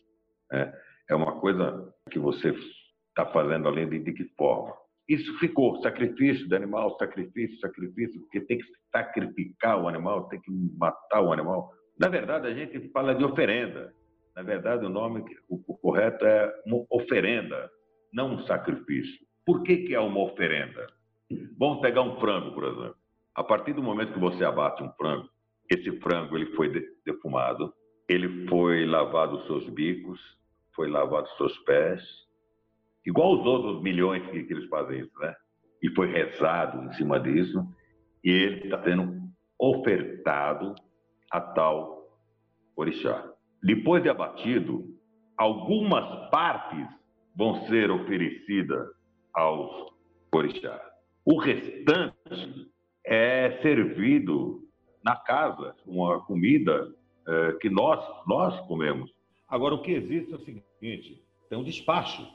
É, é uma coisa que você está fazendo além de, de que forma? Isso ficou, sacrifício de animal, sacrifício, sacrifício, porque tem que sacrificar o animal, tem que matar o animal. Na verdade, a gente fala de oferenda. Na verdade, o nome, o, o correto é uma oferenda, não um sacrifício. Por que, que é uma oferenda? Vamos pegar um frango, por exemplo. A partir do momento que você abate um frango, esse frango ele foi defumado, ele foi lavado os seus bicos, foi lavado os seus pés, igual os outros milhões que, que eles fazem isso, né? E foi rezado em cima disso, e ele está sendo ofertado a tal orixá. Depois de abatido, algumas partes vão ser oferecidas aos orixás. O restante é servido na casa, uma comida é, que nós, nós comemos. Agora, o que existe é o seguinte: tem um despacho.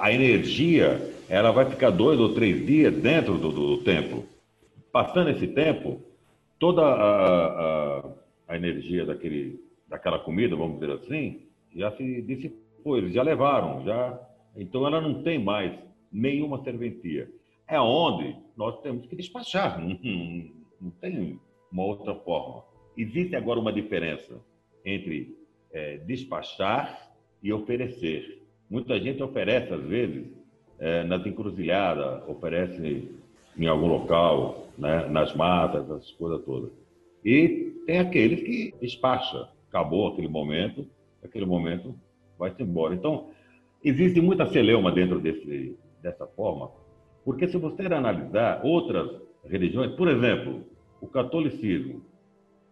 A energia ela vai ficar dois ou três dias dentro do, do templo. Passando esse tempo, toda a, a, a, energia daquele, daquela comida, vamos dizer assim, já se dissipou, eles já levaram, já. Então ela não tem mais nenhuma serventia. É onde nós temos que despachar, [LAUGHS] não, não, não tem uma outra forma. Existe agora uma diferença entre é, despachar e oferecer. Muita gente oferece, às vezes, é, nas encruzilhadas, oferece em algum local, né, nas matas, essas coisas todas. E tem aqueles que despacha, acabou aquele momento, aquele momento vai-se embora. Então, existe muita celeuma dentro desse, dessa forma, porque se você analisar outras religiões, por exemplo, o catolicismo,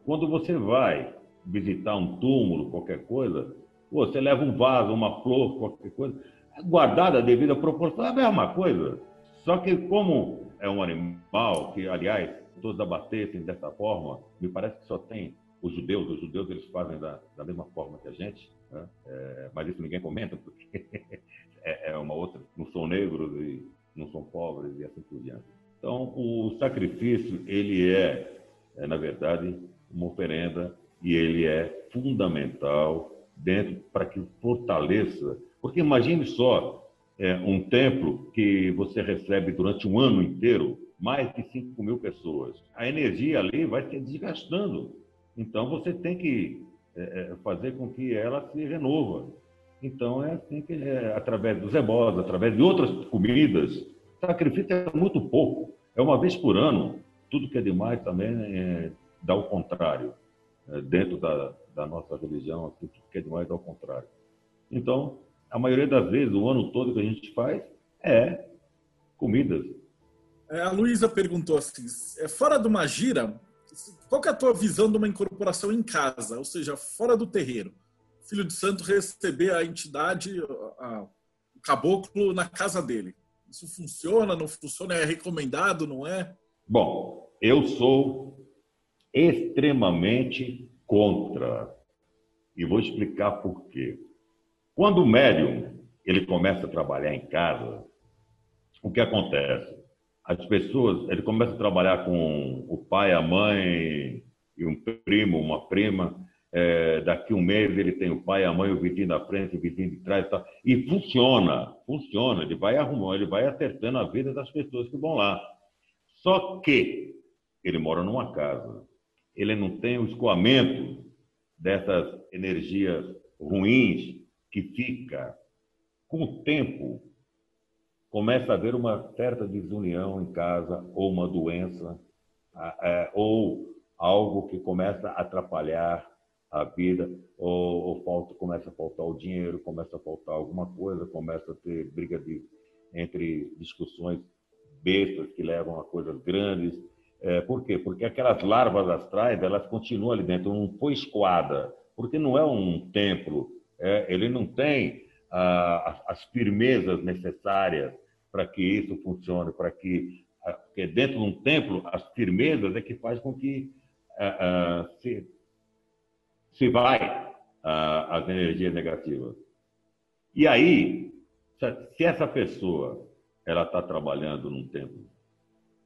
quando você vai visitar um túmulo, qualquer coisa, você leva um vaso, uma flor, qualquer coisa, guardada a devida proporção, é a mesma coisa. Só que como é um animal, que aliás todos abatessem dessa forma, me parece que só tem os judeus, os judeus eles fazem da, da mesma forma que a gente, né? é, mas isso ninguém comenta, porque [LAUGHS] é, é, uma outra, não são negros e não são pobres e assim por diante. Então, o sacrifício, ele é, é na verdade, uma oferenda e ele é fundamental dentro para que fortaleça. Porque imagine só é, um templo que você recebe durante um ano inteiro mais de 5 mil pessoas. A energia ali vai se desgastando. Então você tem que é, é, fazer com que ela se renova. Então é assim que é, através dos ebós, através de outras comidas. Sacrifício é muito pouco. É uma vez por ano. Tudo que é demais também é, dá o contrário. É, dentro da, da nossa religião, aqui, tudo que é demais ao contrário. Então, a maioria das vezes, o ano todo que a gente faz é comidas. É, a Luísa perguntou assim, é fora de uma gira, qual é a tua visão de uma incorporação em casa, ou seja, fora do terreiro? Filho de santo receber a entidade, a, o caboclo na casa dele. Isso funciona, não funciona? É recomendado, não é? Bom, eu sou extremamente contra. E vou explicar por quê. Quando o médium ele começa a trabalhar em casa, o que acontece? As pessoas, ele começa a trabalhar com o pai, a mãe e um primo, uma prima. É, daqui um mês ele tem o pai, a mãe, o vizinho da frente, o vizinho de trás, e funciona, funciona. Ele vai arrumando, ele vai acertando a vida das pessoas que vão lá. Só que ele mora numa casa ele não tem o escoamento dessas energias ruins que fica. Com o tempo começa a haver uma certa desunião em casa ou uma doença é, ou algo que começa a atrapalhar a vida ou, ou, falta começa a faltar o dinheiro começa a faltar alguma coisa começa a ter briga de, entre discussões bestas que levam a coisas grandes É, por quê? Porque aquelas larvas astrais, elas continuam ali dentro, não foi escoada, porque não é um templo, é, ele não tem ah, as firmezas necessárias para que isso funcione, para que, porque dentro de um templo, as firmezas é que faz com que ah, ah, se, se vai as energias negativas. E aí, se essa pessoa ela está trabalhando num templo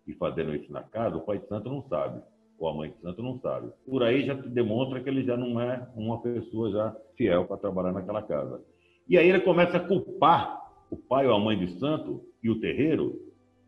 e fazendo isso na casa, o pai de santo não sabe, ou a mãe de santo não sabe. Por aí já demonstra que ele já não é uma pessoa já fiel para trabalhar naquela casa. E aí ele começa a culpar o pai ou a mãe de santo e o terreiro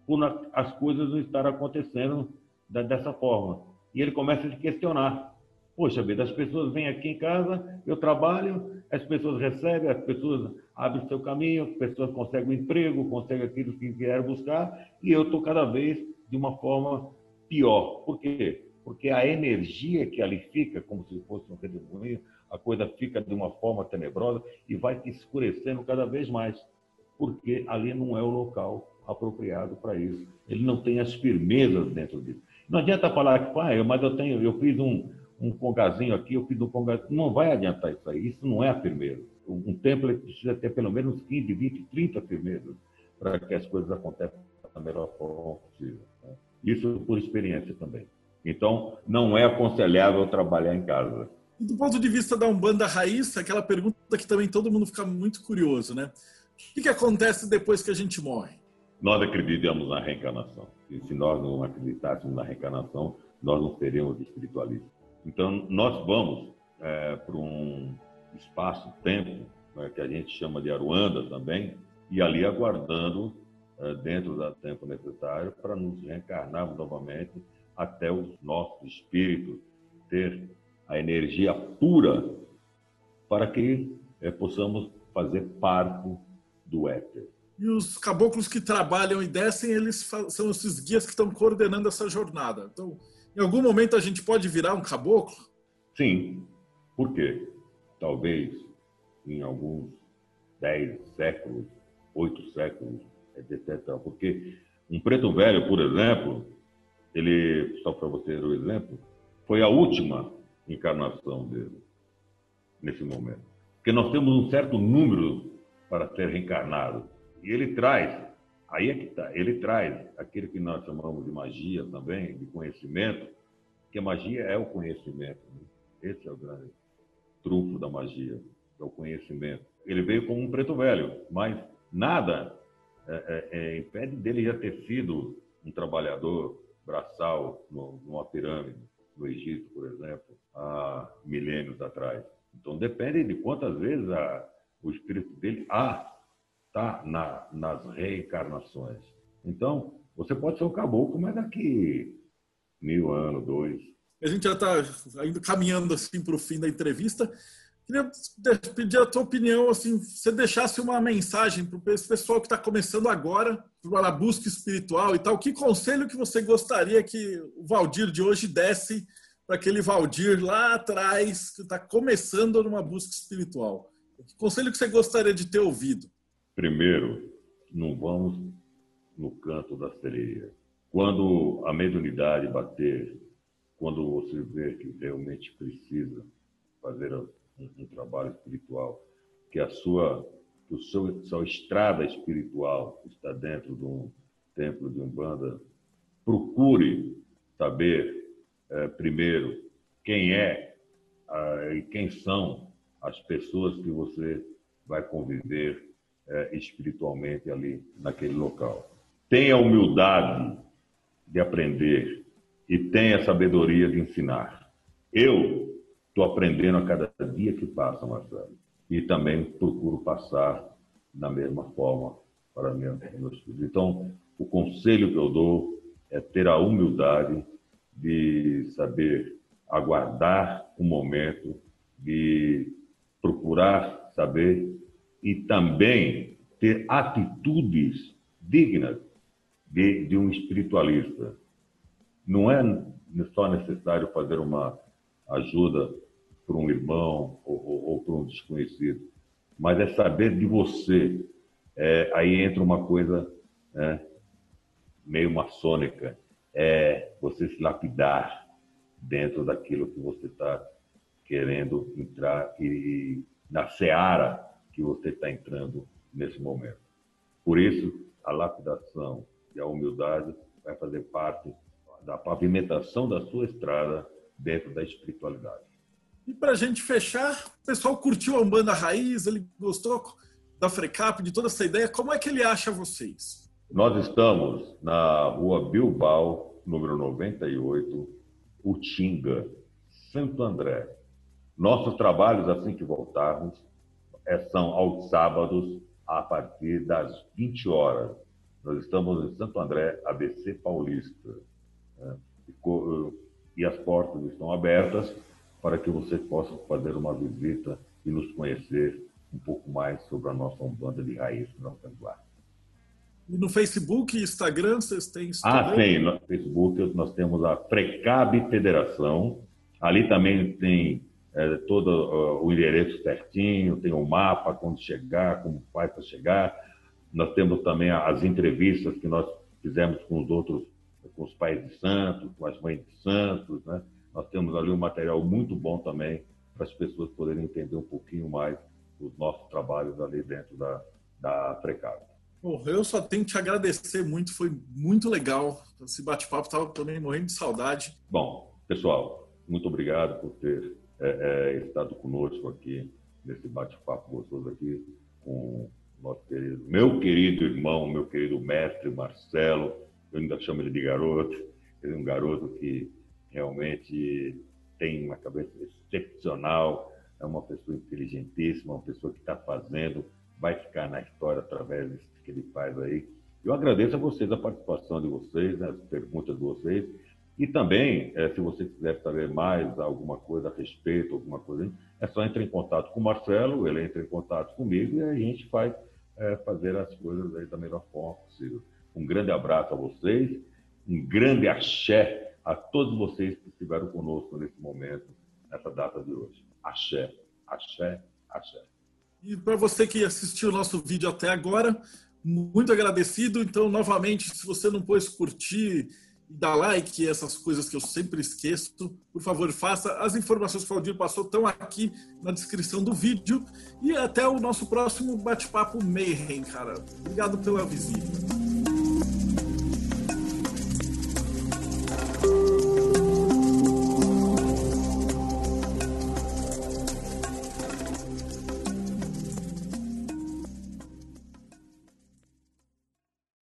por as coisas não estarem acontecendo dessa forma. E ele começa a se questionar. Poxa vida, as pessoas vêm aqui em casa, eu trabalho, as pessoas recebem, as pessoas abrem seu caminho, as pessoas conseguem um emprego, conseguem aquilo que querem buscar, e eu estou cada vez de uma forma pior. Por quê? Porque a energia que ali fica, como se fosse um redemoinho, a coisa fica de uma forma tenebrosa e vai se escurecendo cada vez mais, porque ali não é o local apropriado para isso. Ele não tem as firmezas dentro disso. Não adianta falar que, pai, mas eu tenho, eu fiz um, um congazinho aqui, eu fiz um congazinho. Não vai adiantar isso aí. Isso não é a firmeza. Um templo precisa ter pelo menos 15, 20, 30 firmezas para que as coisas aconteçam da melhor forma possível. Né? Isso por experiência também. Então, não é aconselhável trabalhar em casa. Do ponto de vista da Umbanda Raiz, aquela pergunta que também todo mundo fica muito curioso, né? O que, que acontece depois que a gente morre? Nós acreditamos na reencarnação. E se nós não acreditássemos na reencarnação, nós não seríamos espiritualistas. Então, nós vamos é, para um espaço-tempo, né, que a gente chama de Aruanda também, e ali aguardando, dentro do tempo necessário, para nos reencarnarmos novamente até os nossos espíritos ter a energia pura para que é, possamos fazer parte do éter. E os caboclos que trabalham e descem, eles são esses guias que estão coordenando essa jornada. Então, em algum momento a gente pode virar um caboclo? Sim. Por quê? Talvez em alguns dez séculos, oito séculos, etc. Porque um preto velho, por exemplo, ele, só para você ter o exemplo, foi a última encarnação dele nesse momento. Porque nós temos um certo número para ser reencarnado. E ele traz, aí é que está, ele traz aquilo que nós chamamos de magia também, de conhecimento, que a magia é o conhecimento. Né? Esse é o grande trunfo da magia, é o conhecimento. Ele veio como um preto velho, mas nada é, é, é, impede dele já ter sido um trabalhador braçal numa pirâmide, no Egito, por exemplo, há milênios atrás. Então depende de quantas vezes a, o espírito dele está na, nas reencarnações. Então, você pode ser um caboclo, mas daqui mil anos, dois. A gente já está caminhando assim para o fim da entrevista. Queria pedir a tua opinião, assim, se você deixasse uma mensagem para esse pessoal que está começando agora, para a busca espiritual e tal. Que conselho que você gostaria que o Valdir de hoje desse para aquele Valdir lá atrás que está começando numa busca espiritual? Que conselho que você gostaria de ter ouvido? Primeiro, não vamos no canto da sereia. Quando a mediunidade bater, quando você vê que realmente precisa fazer um, um trabalho espiritual, que a sua o seu, sua estrada espiritual está dentro de um templo de umbanda, procure saber é, primeiro quem é ah, e quem são as pessoas que você vai conviver é, espiritualmente ali naquele local. Tenha humildade de aprender e tenha sabedoria de ensinar. Eu estou aprendendo a cada dia que passa, Marcelo, e também procuro passar da mesma forma para meus filhos. Então, o conselho que eu dou é ter a humildade de saber aguardar o um momento, de procurar saber e também ter atitudes dignas de, de um espiritualista. Não é só necessário fazer uma ajuda para um irmão ou, ou, ou para um desconhecido, mas é saber de você. É, aí entra uma coisa é, meio maçônica é você se lapidar dentro daquilo que você está querendo entrar e na seara que você está entrando nesse momento. Por isso, a lapidação e a humildade vai fazer parte da pavimentação da sua estrada dentro da espiritualidade. E para a gente fechar, o pessoal curtiu a Umbanda Raiz, ele gostou da Frecap, de toda essa ideia. Como é que ele acha vocês? Nós estamos na rua Bilbao, número 98, Utinga, Santo André. Nossos trabalhos, assim que voltarmos, é, são aos sábados, a partir das 20 horas. Nós estamos em Santo André, ABC Paulista. Né? E as portas estão abertas para que você possa fazer uma visita e nos conhecer um pouco mais sobre a nossa Umbanda de raiz não cantuar. E no Facebook e Instagram vocês têm isso Ah, tem. No Facebook nós temos a Precab Federação. Ali também tem é, todo uh, o endereço certinho, tem o um mapa, quando chegar, como faz para chegar. Nós temos também as entrevistas que nós fizemos com os outros, com os pais de santos, com as mães de santos, né? Nós temos ali um material muito bom também para as pessoas poderem entender um pouquinho mais os nossos trabalhos ali dentro da, da Precab. eu só tenho que te agradecer muito, foi muito legal. Esse bate-papo estava também morrendo de saudade. Bom, pessoal, muito obrigado por ter é, é, estado conosco aqui nesse bate-papo gostoso aqui com nosso querido, meu querido irmão, meu querido mestre Marcelo. Eu ainda chamo ele de garoto. Ele é um garoto que realmente tem uma cabeça excepcional, é uma pessoa inteligentíssima, uma pessoa que está fazendo, vai ficar na história através disso que ele faz aí. Eu agradeço a vocês a participação de vocês, né, as perguntas de vocês. E também, é, se você quiser saber mais alguma coisa a respeito, alguma coisa, é só entrar em contato com o Marcelo, ele entra em contato comigo e a gente vai é, fazer as coisas aí da melhor forma possível. Um grande abraço a vocês, um grande axé a todos vocês que estiveram conosco nesse momento, nessa data de hoje. Axé, axé, axé. E para você que assistiu o nosso vídeo até agora, muito agradecido. Então, novamente, se você não pôs curtir e dar like, essas coisas que eu sempre esqueço, por favor, faça. As informações que o Valdir passou estão aqui na descrição do vídeo. E até o nosso próximo bate-papo Mayhem, cara. Obrigado pela visita.